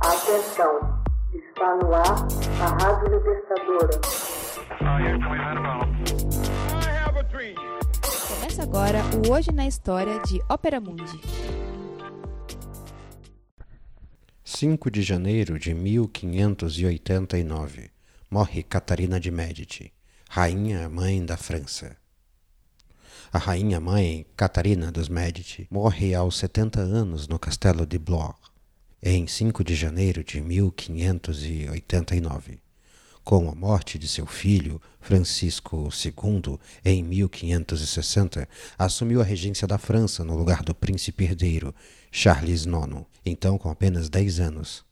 Atenção, está no ar a Rádio Libertadora. Começa agora o Hoje na História de Ópera Mundi. 5 de janeiro de 1589. Morre Catarina de Médici, rainha mãe da França. A rainha mãe, Catarina dos Médici, morre aos 70 anos no castelo de Blois, em 5 de janeiro de 1589. Com a morte de seu filho, Francisco II, em 1560, assumiu a regência da França no lugar do príncipe herdeiro, Charles IX, então com apenas 10 anos.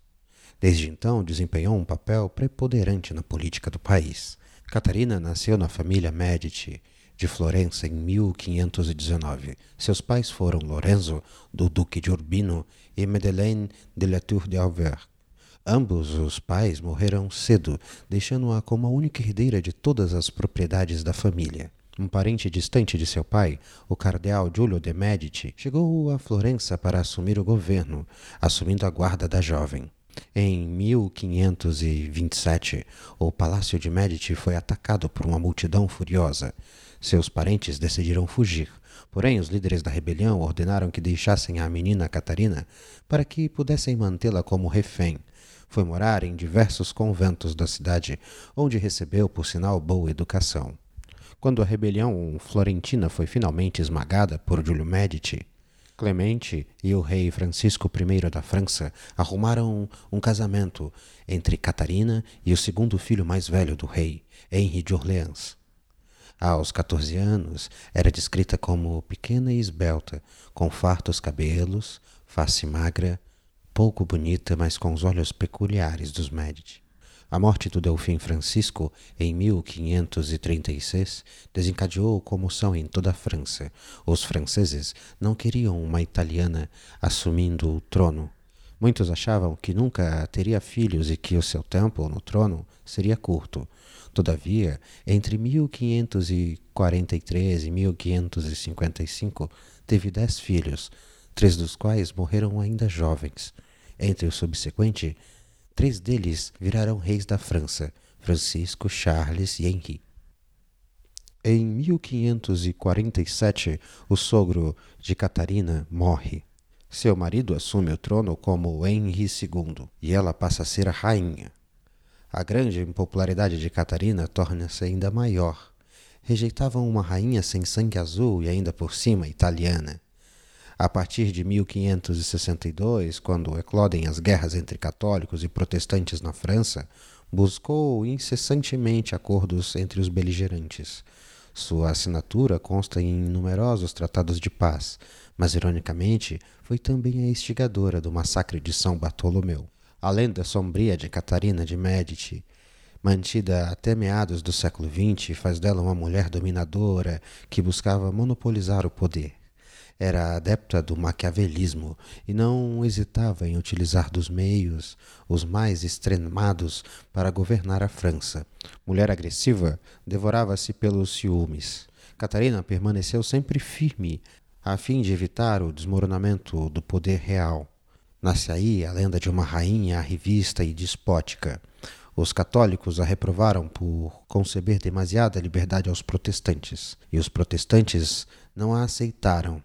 Desde então, desempenhou um papel preponderante na política do país. Catarina nasceu na família Medici de Florença em 1519. Seus pais foram Lorenzo, do Duque de Urbino, e Madeleine de la Tour d'Auvergne. Ambos os pais morreram cedo, deixando-a como a única herdeira de todas as propriedades da família. Um parente distante de seu pai, o cardeal Giulio de Medici, chegou a Florença para assumir o governo, assumindo a guarda da jovem. Em 1527, o Palácio de Medici foi atacado por uma multidão furiosa. Seus parentes decidiram fugir, porém os líderes da rebelião ordenaram que deixassem a menina Catarina para que pudessem mantê-la como refém. Foi morar em diversos conventos da cidade, onde recebeu, por sinal, boa educação. Quando a rebelião florentina foi finalmente esmagada por Giulio Medici, Clemente e o rei Francisco I da França arrumaram um casamento entre Catarina e o segundo filho mais velho do rei, Henri de Orleans. Aos 14 anos, era descrita como pequena e esbelta, com fartos cabelos, face magra, pouco bonita, mas com os olhos peculiares dos Medici. A morte do Delfim Francisco, em 1536, desencadeou comoção em toda a França. Os franceses não queriam uma italiana assumindo o trono. Muitos achavam que nunca teria filhos e que o seu tempo no trono seria curto. Todavia, entre 1543 e 1555, teve dez filhos, três dos quais morreram ainda jovens. Entre os subsequentes, três deles viraram reis da França, Francisco, Charles e Henri. Em 1547, o sogro de Catarina morre. Seu marido assume o trono como Henri II e ela passa a ser a rainha. A grande impopularidade de Catarina torna-se ainda maior. Rejeitavam uma rainha sem sangue azul e ainda por cima italiana. A partir de 1562, quando eclodem as guerras entre católicos e protestantes na França, buscou incessantemente acordos entre os beligerantes. Sua assinatura consta em numerosos tratados de paz, mas ironicamente foi também a instigadora do massacre de São Bartolomeu. A lenda sombria de Catarina de Médici, mantida até meados do século XX, faz dela uma mulher dominadora que buscava monopolizar o poder. Era adepta do maquiavelismo e não hesitava em utilizar dos meios os mais extremados para governar a França. Mulher agressiva, devorava-se pelos ciúmes. Catarina permaneceu sempre firme, a fim de evitar o desmoronamento do poder real. Nasce aí a lenda de uma rainha revista e despótica. Os católicos a reprovaram por conceber demasiada liberdade aos protestantes, e os protestantes não a aceitaram.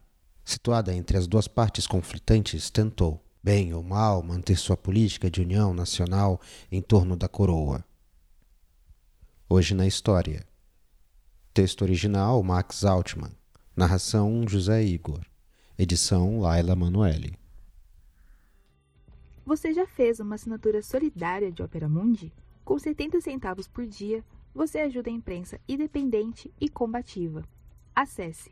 Situada entre as duas partes conflitantes, tentou, bem ou mal, manter sua política de união nacional em torno da coroa. Hoje na História. Texto original Max Altman. Narração José Igor. Edição Laila Manoeli. Você já fez uma assinatura solidária de Opera Mundi? Com 70 centavos por dia, você ajuda a imprensa independente e combativa. Acesse